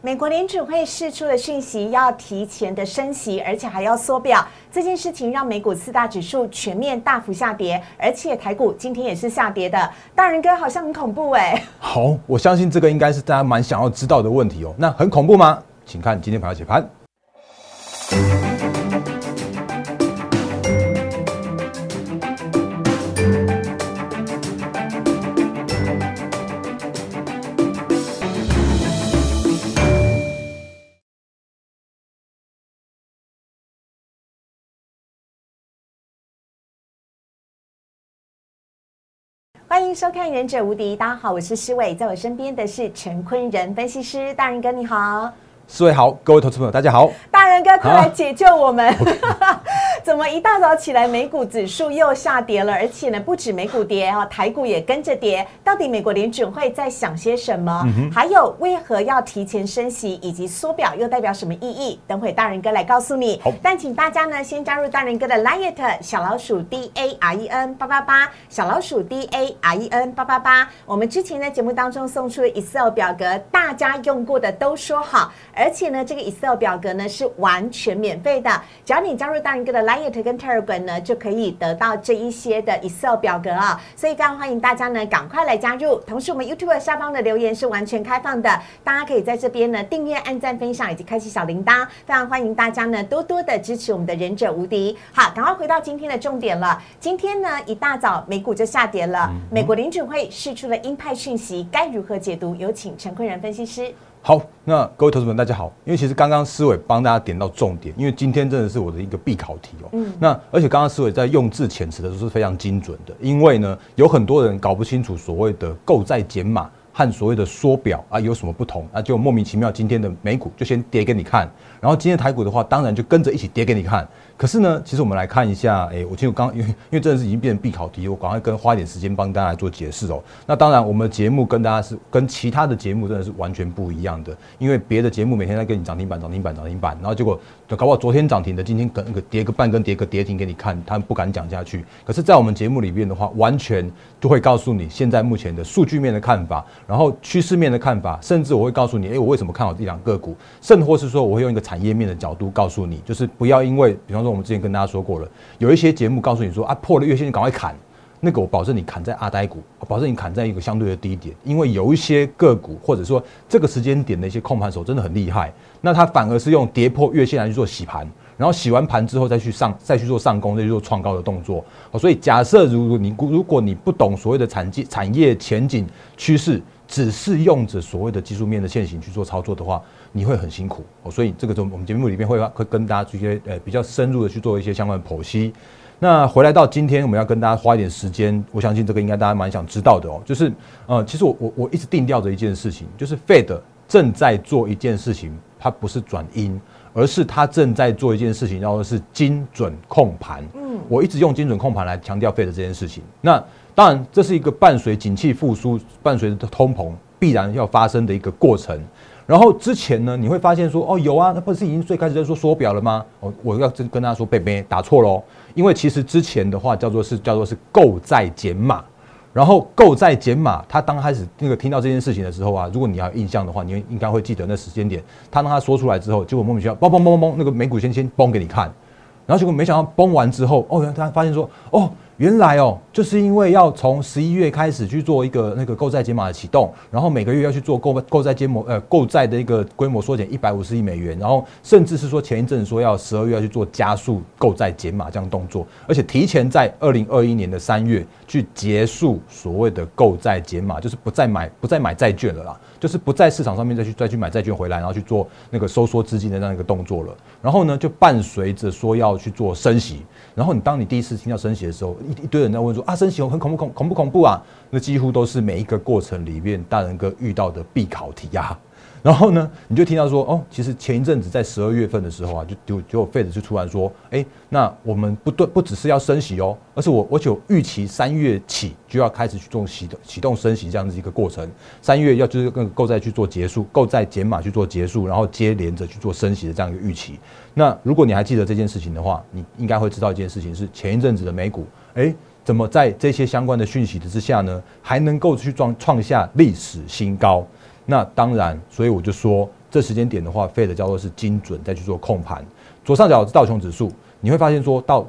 美国联储会释出的讯息，要提前的升息，而且还要缩表。这件事情让美股四大指数全面大幅下跌，而且台股今天也是下跌的。大人哥好像很恐怖哎。好，我相信这个应该是大家蛮想要知道的问题哦。那很恐怖吗？请看今天盘后解盘。迎收看《忍者无敌》，大家好，我是施伟，在我身边的是陈坤仁分析师，大人哥你好。四位好，各位投资朋友大家好，大人哥快来解救我们！怎么一大早起来美股指数又下跌了？而且呢，不止美股跌啊，台股也跟着跌。到底美国联准会在想些什么？还有为何要提前升息，以及缩表又代表什么意义？等会大人哥来告诉你。但请大家呢先加入大人哥的 Line 小老鼠 D A R E N 八八八，小老鼠 D A R E N 八八八。我们之前在节目当中送出的 Excel 表格，大家用过的都说好。而且呢，这个 Excel 表格呢是完全免费的，只要你加入大人哥的 Line 跟 Telegram 呢，就可以得到这一些的 Excel 表格啊。所以非常欢迎大家呢赶快来加入。同时，我们 YouTube 下方的留言是完全开放的，大家可以在这边呢订阅、按赞、分享以及开启小铃铛。非常欢迎大家呢多多的支持我们的忍者无敌。好，赶快回到今天的重点了。今天呢一大早美股就下跌了，美国联准会释出了鹰派讯息，该如何解读？有请陈坤仁分析师。好，那各位投资们大家好。因为其实刚刚思伟帮大家点到重点，因为今天真的是我的一个必考题哦。嗯。那而且刚刚思伟在用字遣词的时候是非常精准的，因为呢有很多人搞不清楚所谓的购债减码和所谓的缩表啊有什么不同，那就莫名其妙今天的美股就先跌给你看，然后今天台股的话当然就跟着一起跌给你看。可是呢，其实我们来看一下，哎，我其实刚 因为因为真的是已经变成必考题，我赶快跟花一点时间帮大家来做解释哦。那当然，我们的节目跟大家是跟其他的节目真的是完全不一样的，因为别的节目每天在跟你涨停板、涨停板、涨停板，然后结果搞不好昨天涨停的，今天跟个跌个半根、跌个跌停给你看，他们不敢讲下去。可是，在我们节目里面的话，完全就会告诉你现在目前的数据面的看法，然后趋势面的看法，甚至我会告诉你，哎，我为什么看好这两个股，甚或是说我会用一个产业面的角度告诉你，就是不要因为，比方说我们之前跟大家说。过了，有一些节目告诉你说啊，破了月线就赶快砍，那个我保证你砍在阿呆股，保证你砍在一个相对的低点，因为有一些个股或者说这个时间点的一些控盘手真的很厉害，那他反而是用跌破月线来去做洗盘，然后洗完盘之后再去上再去做上攻，再去做创高的动作。所以假设如果你如果你不懂所谓的产业产业前景趋势，只是用着所谓的技术面的线型去做操作的话。你会很辛苦哦，所以这个就我们节目里面会会跟大家直接呃比较深入的去做一些相关的剖析。那回来到今天，我们要跟大家花一点时间，我相信这个应该大家蛮想知道的哦，就是呃，其实我我我一直定调着一件事情，就是 Fed 正在做一件事情，它不是转阴，而是它正在做一件事情，叫做是精准控盘。嗯，我一直用精准控盘来强调 Fed 这件事情。那当然，这是一个伴随景气复苏、伴随着通膨必然要发生的一个过程。然后之前呢，你会发现说，哦，有啊，那不是已经最开始在说缩表了吗？哦，我要跟跟大家说，贝贝打错喽，因为其实之前的话叫做是叫做是购债减码，然后购债减码，他刚开始那个听到这件事情的时候啊，如果你还有印象的话，你应该会记得那时间点，他当他说出来之后，结果莫名其妙，嘣嘣嘣嘣嘣，那个美股先先崩给你看，然后结果没想到崩完之后，哦，原来他发现说，哦。原来哦，就是因为要从十一月开始去做一个那个购债减码的启动，然后每个月要去做购购债减模呃购债的一个规模缩减一百五十亿美元，然后甚至是说前一阵说要十二月要去做加速购债减码这样动作，而且提前在二零二一年的三月去结束所谓的购债减码，就是不再买不再买债券了啦，就是不在市场上面再去再去买债券回来，然后去做那个收缩资金的那样一个动作了。然后呢，就伴随着说要去做升息。然后你当你第一次听到升息的时候，一一堆人在问说啊，升息很恐怖恐恐不恐怖啊？那几乎都是每一个过程里面大人哥遇到的必考题呀。然后呢，你就听到说，哦，其实前一阵子在十二月份的时候啊，就就就费 d 就突然说，哎，那我们不对，不只是要升息哦，而是我我就预期三月起就要开始去做启动启动升息这样子一个过程，三月要就是跟购债去做结束，购债减码去做结束，然后接连着去做升息的这样一个预期。那如果你还记得这件事情的话，你应该会知道一件事情是前一阵子的美股，哎，怎么在这些相关的讯息之下呢，还能够去创创下历史新高？那当然，所以我就说，这时间点的话，Fed 叫做是精准再去做控盘。左上角是道琼指数，你会发现说到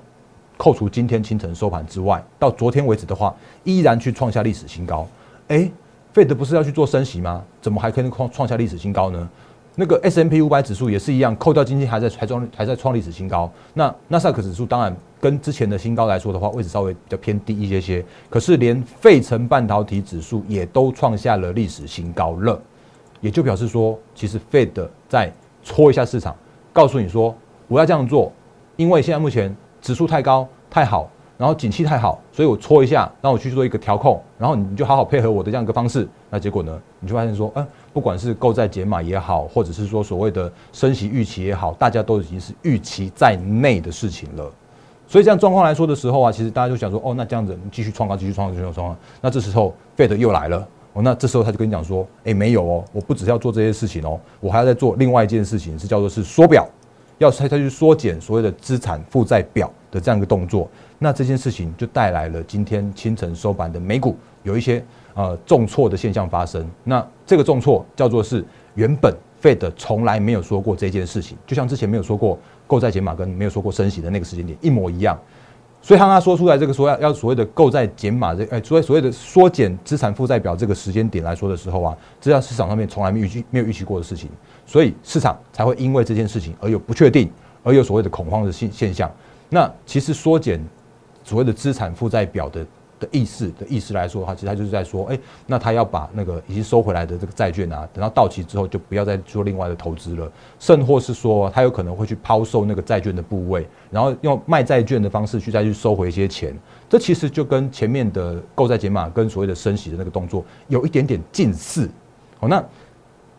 扣除今天清晨收盘之外，到昨天为止的话，依然去创下历史新高。哎，Fed 不是要去做升息吗？怎么还可以创创下历史新高呢？那个 S M P 五百指数也是一样，扣掉今天还在还创还在创历史新高。那纳斯达克指数当然跟之前的新高来说的话，位置稍微比较偏低一些些。可是连费城半导体指数也都创下了历史新高了，也就表示说，其实 Fed 在戳一下市场，告诉你说我要这样做，因为现在目前指数太高太好，然后景气太好，所以我戳一下，让我去做一个调控，然后你就好好配合我的这样一个方式。那结果呢，你就发现说，嗯。不管是购债减码也好，或者是说所谓的升息预期也好，大家都已经是预期在内的事情了。所以这样状况来说的时候啊，其实大家就想说，哦，那这样子继续创高，继续创高，继续创高。那这时候 Fed 又来了，那这时候他就跟你讲说，哎，没有哦，我不只是要做这些事情哦，我还要再做另外一件事情，是叫做是缩表，要他他去缩减所谓的资产负债表的这样一个动作。那这件事情就带来了今天清晨收盘的美股有一些。呃，重挫的现象发生，那这个重挫叫做是原本 Fed 从来没有说过这件事情，就像之前没有说过购债减码跟没有说过升息的那个时间点一模一样，所以当他说出来这个说要要所谓的购债减码这哎，所谓所谓的缩减资产负债表这个时间点来说的时候啊，这在市场上面从来没预期没有预期过的事情，所以市场才会因为这件事情而有不确定，而有所谓的恐慌的现现象。那其实缩减所谓的资产负债表的。的意思的意思来说的话，其实他就是在说，哎，那他要把那个已经收回来的这个债券啊，等到到期之后就不要再做另外的投资了，甚或是说他有可能会去抛售那个债券的部位，然后用卖债券的方式去再去收回一些钱。这其实就跟前面的购债解码跟所谓的升息的那个动作有一点点近似。好，那。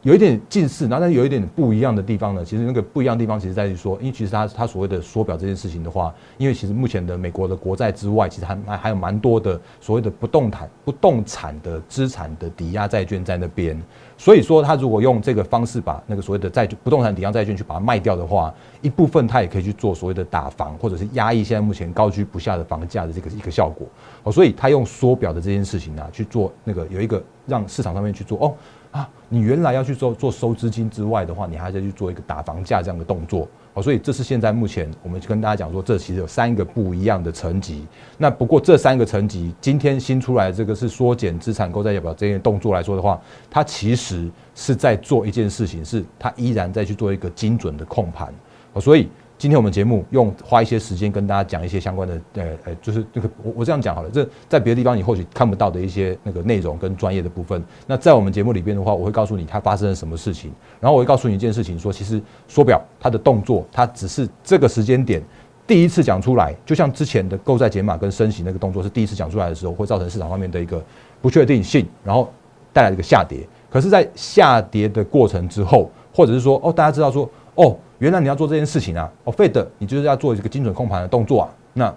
有一点近似，然后但有一点不一样的地方呢。其实那个不一样的地方，其实在于说，因为其实它它所谓的缩表这件事情的话，因为其实目前的美国的国债之外，其实还还还有蛮多的所谓的不动产不动产的资产的抵押债券在那边。所以说，他如果用这个方式把那个所谓的债不动产抵押债券去把它卖掉的话，一部分他也可以去做所谓的打房，或者是压抑现在目前高居不下的房价的这个一个效果。哦，所以他用缩表的这件事情啊，去做那个有一个让市场上面去做哦。啊，你原来要去做做收资金之外的话，你还在去做一个打房价这样的动作，好，所以这是现在目前我们跟大家讲说，这其实有三个不一样的层级。那不过这三个层级，今天新出来这个是缩减资产购债表这些动作来说的话，它其实是在做一件事情，是它依然在去做一个精准的控盘，好，所以。今天我们节目用花一些时间跟大家讲一些相关的，呃呃，就是这个我我这样讲好了，这在别的地方你或许看不到的一些那个内容跟专业的部分。那在我们节目里边的话，我会告诉你它发生了什么事情，然后我会告诉你一件事情，说其实缩表它的动作，它只是这个时间点第一次讲出来，就像之前的购债减码跟升息那个动作是第一次讲出来的时候，会造成市场方面的一个不确定性，然后带来一个下跌。可是，在下跌的过程之后，或者是说哦，大家知道说哦。原来你要做这件事情啊，哦，Fed，你就是要做一个精准控盘的动作啊。那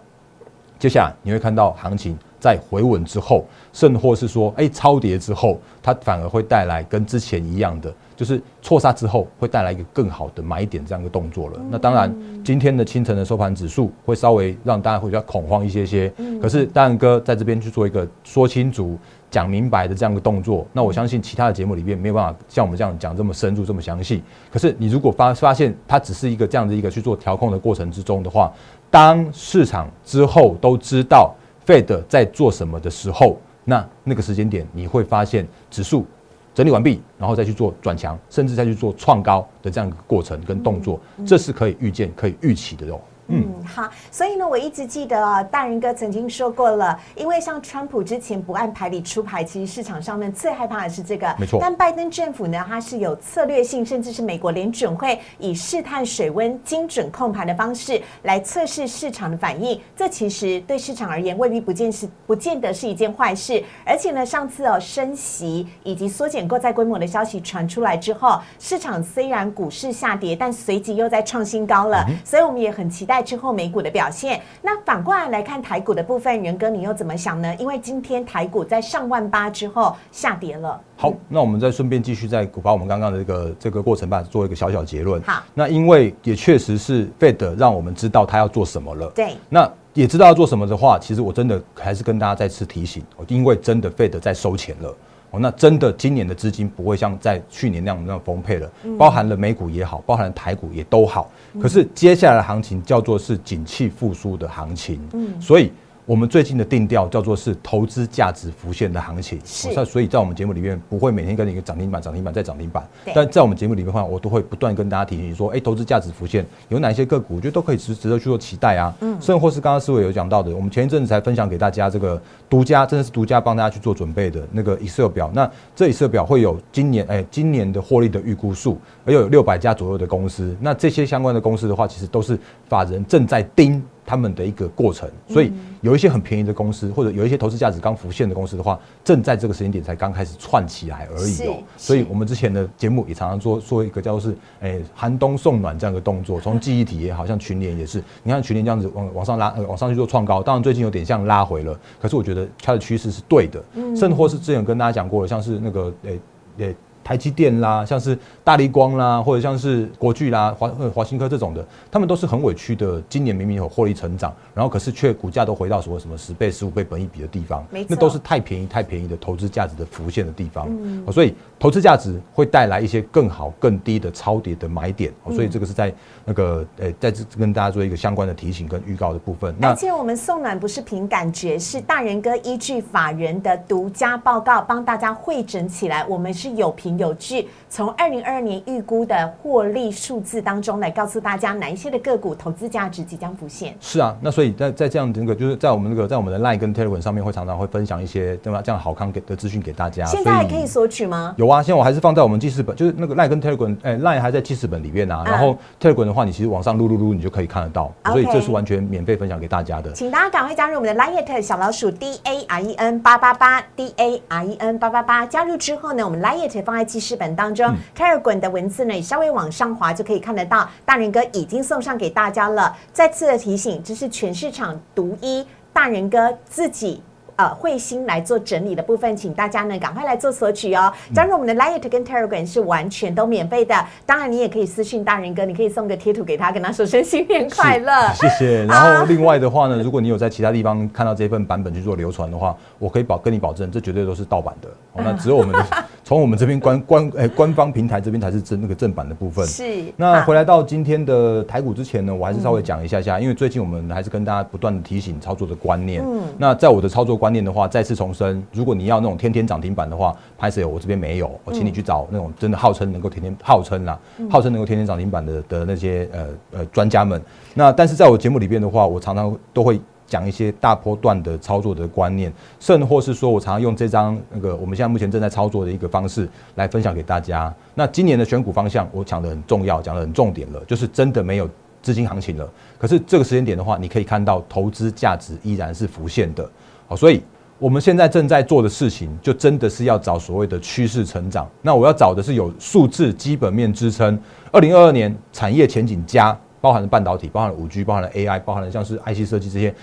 接下来你会看到行情在回稳之后，甚或是说，哎，超跌之后，它反而会带来跟之前一样的，就是错杀之后会带来一个更好的买点这样一个动作了。那当然，今天的清晨的收盘指数会稍微让大家会比较恐慌一些些。可是大然哥在这边去做一个说清楚。讲明白的这样一个动作，那我相信其他的节目里面没有办法像我们这样讲这么深入、这么详细。可是你如果发发现它只是一个这样的一个去做调控的过程之中的话，当市场之后都知道 Fed 在做什么的时候，那那个时间点你会发现指数整理完毕，然后再去做转强，甚至再去做创高的这样一个过程跟动作，这是可以预见、可以预期的哦。嗯，好，所以呢，我一直记得啊，大人哥曾经说过了，因为像川普之前不按牌理出牌，其实市场上面最害怕的是这个，没错。但拜登政府呢，它是有策略性，甚至是美国联准会以试探水温、精准控盘的方式来测试市场的反应，这其实对市场而言未必不见是不见得是一件坏事。而且呢，上次哦升息以及缩减购债规模的消息传出来之后，市场虽然股市下跌，但随即又在创新高了，所以我们也很期待。之后美股的表现，那反过来来看台股的部分，元哥你又怎么想呢？因为今天台股在上万八之后下跌了。好，那我们再顺便继续再把我们刚刚的这个这个过程吧，做一个小小结论。好，那因为也确实是 Fed 让我们知道他要做什么了。对，那也知道要做什么的话，其实我真的还是跟大家再次提醒，因为真的 Fed 在收钱了。哦，那真的今年的资金不会像在去年那样那样丰沛了，包含了美股也好，包含了台股也都好。可是接下来的行情叫做是景气复苏的行情，嗯，所以。我们最近的定调叫做是投资价值浮现的行情，是，所以在我们节目里面不会每天跟你一个涨停板、涨停板再涨停板，但在我们节目里面的话，我都会不断跟大家提醒说，哎，投资价值浮现有哪些个股，我觉得都可以值值得去做期待啊。嗯，甚或是刚刚思伟有讲到的，我们前一阵子才分享给大家这个独家，真的是独家帮大家去做准备的那个 Excel 表。那这 Excel 表会有今年哎今年的获利的预估数，而有六百家左右的公司。那这些相关的公司的话，其实都是法人正在盯。他们的一个过程，所以有一些很便宜的公司，或者有一些投资价值刚浮现的公司的话，正在这个时间点才刚开始串起来而已哦。所以我们之前的节目也常常做做一个叫做是，诶寒冬送暖这样的动作。从记忆体也好像群联也是，你看群联这样子往往上拉，呃往上去做创高，当然最近有点像拉回了，可是我觉得它的趋势是对的。甚或是之前跟大家讲过的，像是那个诶诶。台积电啦，像是大力光啦，或者像是国巨啦、华华新科这种的，他们都是很委屈的。今年明明有获利成长，然后可是却股价都回到什么什么十倍、十五倍本一比的地方，那都是太便宜、太便宜的投资价值的浮现的地方。所以投资价值会带来一些更好、更低的超跌的买点。所以这个是在那个呃，在这跟大家做一个相关的提醒跟预告的部分。而且我们送暖不是凭感觉，是大人哥依据法人的独家报告帮大家汇整起来，我们是有凭。有据，从二零二二年预估的获利数字当中来告诉大家哪一些的个股投资价值即将浮现。是啊，那所以在在这样的那个就是在我们那个在我们的 Line 跟 Telegram 上面会常常会分享一些对吧这样好康给的资讯给大家。现在还可以索取吗？有啊，现在我还是放在我们记事本，就是那个 Line 跟 Telegram，哎，Line 还在记事本里面啊。然后 Telegram 的话，你其实往上撸撸撸，你就可以看得到。所以这是完全免费分享给大家的。请大家赶快加入我们的 Line 小老鼠 D A R E N 八八八 D A R E N 八八八。加入之后呢，我们 Line 放在记事本当中。开尔滚的文字呢，稍微往上滑就可以看得到。大人哥已经送上给大家了。再次的提醒，这是全市场独一，大人哥自己。呃，慧心来做整理的部分，请大家呢赶快来做索取哦。加入我们的 Light 跟 Telegram 是完全都免费的，当然你也可以私信大人哥，你可以送个贴图给他，跟他说声新年快乐。谢谢。然后另外的话呢，如果你有在其他地方看到这份版本去做流传的话，我可以保跟你保证，这绝对都是盗版的。那只有我们 从我们这边官官诶官方平台这边才是正那个正版的部分。是。那回来到今天的台股之前呢，我还是稍微讲一下下，因为最近我们还是跟大家不断的提醒操作的观念。嗯。那在我的操作。观念的话，再次重申，如果你要那种天天涨停板的话，拍摄我这边没有，我请你去找那种真的号称能够天天号称啦，号称能够天天涨停板的的那些呃呃专家们。那但是在我节目里边的话，我常常都会讲一些大波段的操作的观念，甚或是说我常常用这张那个我们现在目前正在操作的一个方式来分享给大家。那今年的选股方向，我讲的很重要，讲的很重点了，就是真的没有。资金行情了，可是这个时间点的话，你可以看到投资价值依然是浮现的，好，所以我们现在正在做的事情，就真的是要找所谓的趋势成长。那我要找的是有数字基本面支撑，二零二二年产业前景加，包含了半导体，包含了五 G，包含了 AI，包含了像是 IC 设计这些。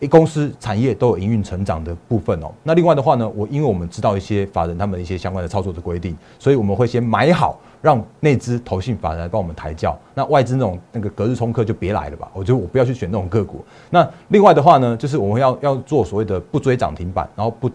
一公司产业都有营运成长的部分哦。那另外的话呢，我因为我们知道一些法人他们一些相关的操作的规定，所以我们会先买好，让内资投信法人来帮我们抬轿。那外资那种那个隔日冲客就别来了吧。我觉得我不要去选那种个股。那另外的话呢，就是我们要要做所谓的不追涨停板，然后不。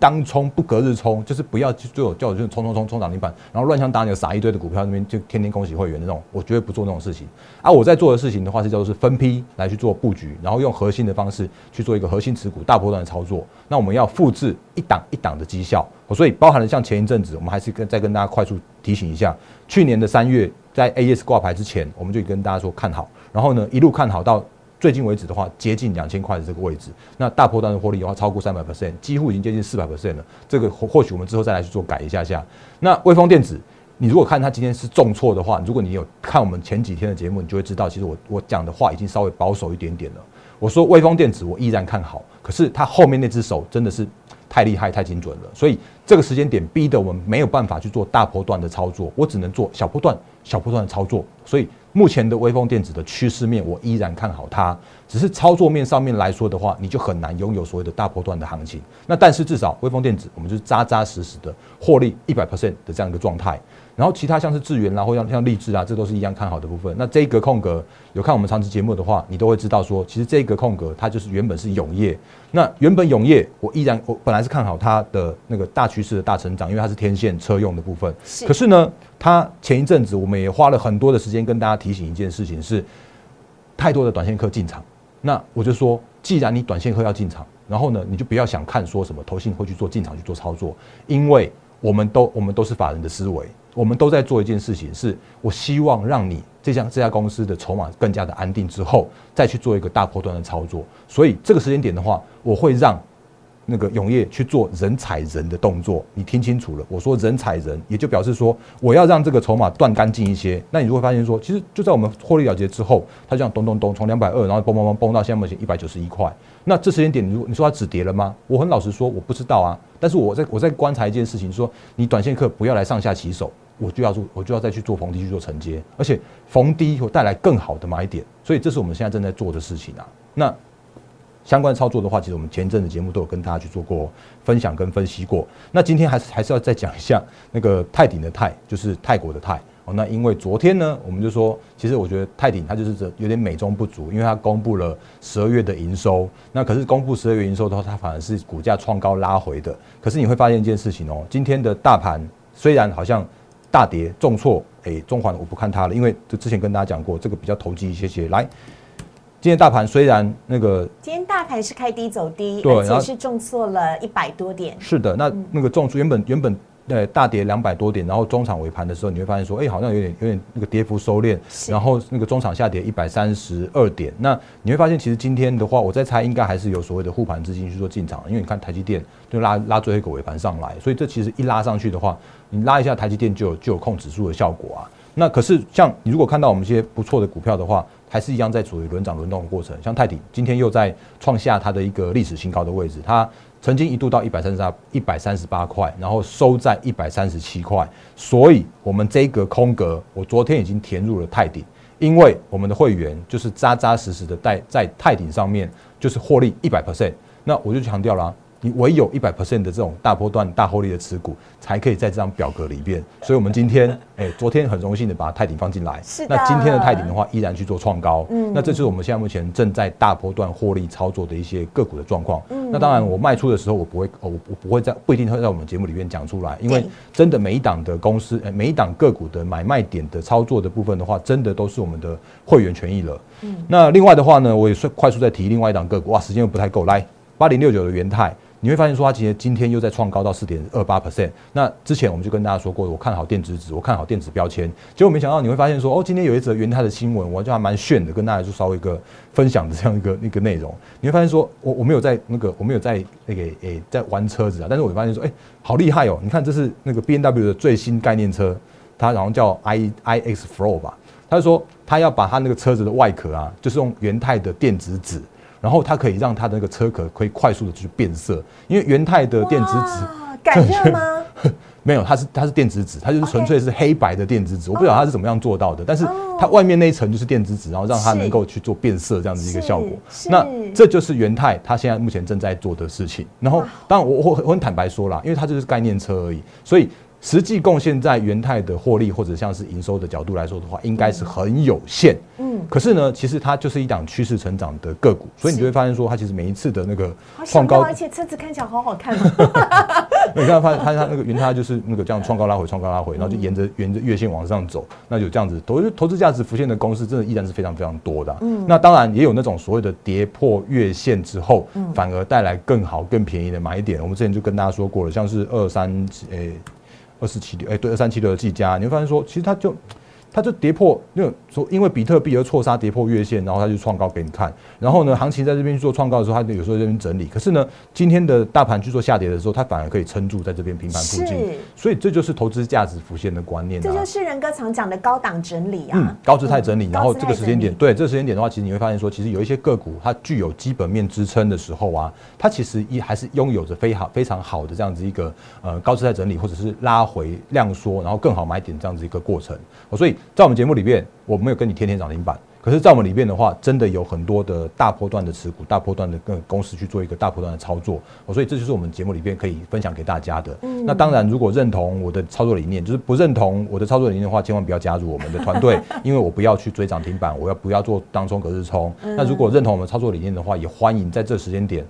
当冲不隔日冲，就是不要去做叫我就是冲冲冲冲涨停板，然后乱枪打鸟撒一堆的股票那边就天天恭喜会员那种，我绝对不做那种事情。而我在做的事情的话是叫做是分批来去做布局，然后用核心的方式去做一个核心持股大波段的操作。那我们要复制一档一档的绩效，所以包含了像前一阵子，我们还是跟再跟大家快速提醒一下，去年的三月在 A S 挂牌之前，我们就跟大家说看好，然后呢一路看好到。最近为止的话，接近两千块的这个位置，那大波段的获利的话，超过三百 percent，几乎已经接近四百 percent 了。这个或或许我们之后再来去做改一下下。那微风电子，你如果看它今天是重挫的话，如果你有看我们前几天的节目，你就会知道，其实我我讲的话已经稍微保守一点点了。我说微风电子，我依然看好，可是它后面那只手真的是太厉害、太精准了，所以这个时间点逼得我们没有办法去做大波段的操作，我只能做小波段、小波段的操作，所以。目前的微风电子的趋势面，我依然看好它。只是操作面上面来说的话，你就很难拥有所谓的大波段的行情。那但是至少微风电子，我们就是扎扎实实的获利一百 percent 的这样一个状态。然后其他像是智源啦，或像像励志啊，这都是一样看好的部分。那这一格空格有看我们长期节目的话，你都会知道说，其实这一格空格它就是原本是永业。那原本永业我依然我本来是看好它的那个大趋势的大成长，因为它是天线车用的部分。是可是呢，它前一阵子我们也花了很多的时间跟大家提醒一件事情是，太多的短线客进场。那我就说，既然你短线客要进场，然后呢，你就不要想看说什么投信会去做进场去做操作，因为我们都我们都是法人的思维，我们都在做一件事情，是我希望让你这家这家公司的筹码更加的安定之后，再去做一个大波段的操作。所以这个时间点的话，我会让那个永业去做人踩人的动作，你听清楚了，我说人踩人，也就表示说我要让这个筹码断干净一些。那你就会发现说，其实就在我们获利了结之后，它这样咚咚咚从两百二，然后嘣嘣嘣嘣到现在目前一百九十一块。那这时间点，你如你说它止跌了吗？我很老实说，我不知道啊。但是我在我在观察一件事情，说你短线客不要来上下起手，我就要做，我就要再去做逢低去做承接，而且逢低会带来更好的买点。所以这是我们现在正在做的事情啊。那相关操作的话，其实我们前一阵的节目都有跟大家去做过分享跟分析过。那今天还是还是要再讲一下那个泰鼎的泰，就是泰国的泰。哦，那因为昨天呢，我们就说，其实我觉得泰鼎它就是这有点美中不足，因为它公布了十二月的营收，那可是公布十二月营收的话，它反而是股价创高拉回的。可是你会发现一件事情哦，今天的大盘虽然好像大跌重挫，哎，中环我不看它了，因为就之前跟大家讲过，这个比较投机一些些。来，今天大盘虽然那个今天大盘是开低走低，对然后而且是重挫了一百多点。是的，那那个重挫原本原本呃大跌两百多点，然后中场尾盘的时候，你会发现说，哎、好像有点有点那个跌幅收敛，然后那个中场下跌一百三十二点。那你会发现，其实今天的话，我在猜应该还是有所谓的护盘资金去做进场，因为你看台积电就拉拉最后一个尾盘上来，所以这其实一拉上去的话，你拉一下台积电就有就有控指数的效果啊。那可是像你如果看到我们一些不错的股票的话，还是一样在处于轮涨轮动的过程。像泰鼎今天又在创下它的一个历史新高的位置，它曾经一度到一百三十八一百三十八块，然后收在一百三十七块。所以我们这一个空格，我昨天已经填入了泰鼎，因为我们的会员就是扎扎实实的在在泰鼎上面就是获利一百 percent。那我就强调啦、你唯有一百 percent 的这种大波段、大获利的持股，才可以在这张表格里边。所以，我们今天，哎、昨天很荣幸的把泰鼎放进来。是的那今天的泰鼎的话，依然去做创高。嗯那这就是我们现在目前正在大波段获利操作的一些个股的状况。嗯那当然，我卖出的时候，我不会，哦我我不会在不一定会在我们节目里面讲出来，因为真的每一档的公司，呃每一档个股的买卖点的操作的部分的话，真的都是我们的会员权益了。嗯那另外的话呢，我也是快速再提另外一档个股，哇，时间又不太够，来八零六九的元泰。你会发现说，它今天今天又在创高到四点二八 percent。那之前我们就跟大家说过，我看好电子纸，我看好电子标签。结果没想到你会发现说，哦，今天有一则元泰的新闻，我就还蛮炫的，跟大家就稍微一个分享的这样一个一个内容。你会发现说，我我没有在那个我没有在那个诶、在玩车子啊，但是我发现说，哎、好厉害哦！你看这是那个 B N W 的最新概念车，它然后叫 I I X Flow 吧。他就说他要把他那个车子的外壳啊，就是用元泰的电子纸，然后它可以让它的那个车壳可以快速的去变色，因为元泰的电子纸。哇敢热吗？没有，它是它是电子纸，它就是纯粹是黑白的电子纸。我不知道它是怎么样做到的，但是哦它外面那一层就是电子纸，然后让它能够去做变色这样子一个效果。那是这就是元泰它现在目前正在做的事情。然后，当然我我我很坦白说啦，因为它就是概念车而已，所以实际贡献在元泰的获利或者像是营收的角度来说的话，应该是很有限。嗯，可是呢，其实它就是一档趋势成长的个股，所以你是就会发现说，它其实每一次的那个好创高，而且车子看起来好好看哦。你看发现它它那个云它就是那个这样创高拉回，创高拉回，然后就沿着沿着月线往上走，那有这样子投投资价值浮现的公司，真的依然是非常非常多的啊、嗯那当然也有那种所谓的跌破月线之后，反而带来更好更便宜的买点。我们之前就跟大家说过了，像是二三诶二四七六，哎对，二三七六的技嘉，你会发现说，其实它就。它就跌破，因为说因为比特币而错杀跌破月线，然后它就创高给你看。然后呢，行情在这边去做创高的时候，它有时候在这边整理。可是呢，今天的大盘去做下跌的时候，它反而可以撑住在这边平盘附近是。所以这就是投资价值浮现的观念啊这就。是仁哥常讲的高档整理嗯啊。，高姿态整理，嗯然后这个时间点，对这个时间点的话，其实你会发现说，其实有一些个股它具有基本面支撑的时候啊，它其实一还是拥有着非好非常好的这样子一个呃高姿态整理，或者是拉回量缩，然后更好买点这样子一个过程。哦所以在我们节目里面，我没有跟你天天涨停板，可是，在我们里面的话，真的有很多的大波段的持股、大波段的跟公司去做一个大波段的操作，所以这就是我们节目里面可以分享给大家的。那当然，如果认同我的操作理念，就是不认同我的操作理念的话，千万不要加入我们的团队，因为我不要去追涨停板，我要不要做当冲隔日冲。那如果认同我们操作理念的话，也欢迎在这时间点，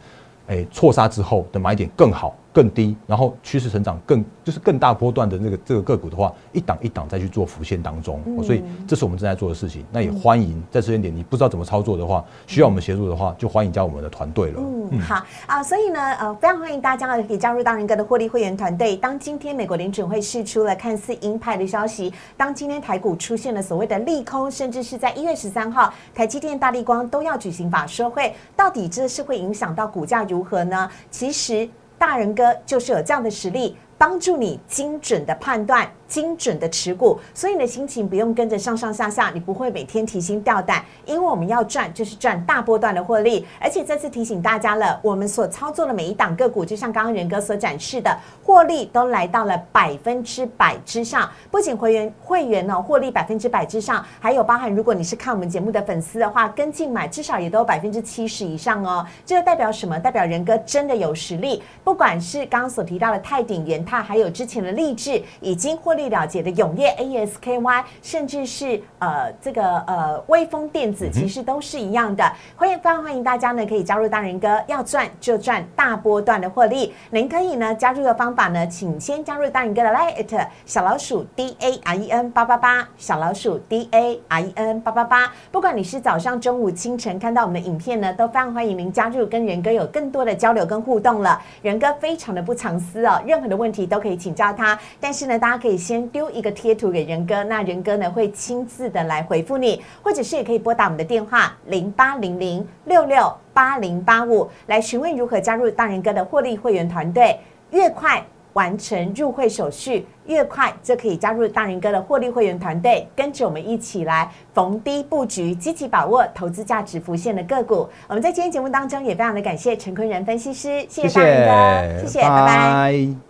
哎，错杀之后的买点更好。更低，然后趋势成长更就是更大波段的那个这个个股的话，一档一档再去做浮现当中，所以这是我们正在做的事情。那也欢迎在时间点你不知道怎么操作的话，需要我们协助的话，就欢迎加入我们的团队了。嗯，好啊，所以呢，呃，非常欢迎大家呢可以加入大人哥的获利会员团队。当今天美国联准会释出了看似鹰派的消息，当今天台股出现了所谓的利空，甚至是在一月十三号，台积电、大立光都要举行法说会，到底这是会影响到股价如何呢？其实。大人哥就是有这样的实力，帮助你精准的判断。精准的持股，所以你的心情不用跟着上上下下，你不会每天提心吊胆，因为我们要赚就是赚大波段的获利。而且再次提醒大家了，我们所操作的每一档个股，就像刚刚仁哥所展示的，获利都来到了百分之百之上。不仅会员会员呢获利百分之百之上，还有包含如果你是看我们节目的粉丝的话，跟进买至少也都有百分之七十以上哦。这个代表什么？代表仁哥真的有实力。不管是刚刚所提到的泰鼎、元泰，还有之前的励志，已经获利。了解的永业 ASKY，甚至是呃这个呃微风电子，其实都是一样的。欢迎非常欢迎大家呢，可以加入大人哥，要赚就赚大波段的获利。您可以呢加入的方法呢，请先加入大人哥的 Lite 小老鼠 D A R E N 八八八，小老鼠 D A R E N 八八八。不管你是早上、中午、清晨看到我们的影片呢，都非常欢迎您加入，跟仁哥有更多的交流跟互动了。仁哥非常的不藏私哦，任何的问题都可以请教他。但是呢，大家可以。先丢一个贴图给仁哥，那仁哥呢会亲自的来回复你，或者是也可以拨打我们的电话零八零零六六八零八五来询问如何加入大仁哥的获利会员团队。越快完成入会手续，越快就可以加入大仁哥的获利会员团队，跟着我们一起来逢低布局，积极把握投资价值浮现的个股。我们在今天节目当中也非常的感谢陈坤仁分析师，谢谢大仁哥，谢谢，拜拜。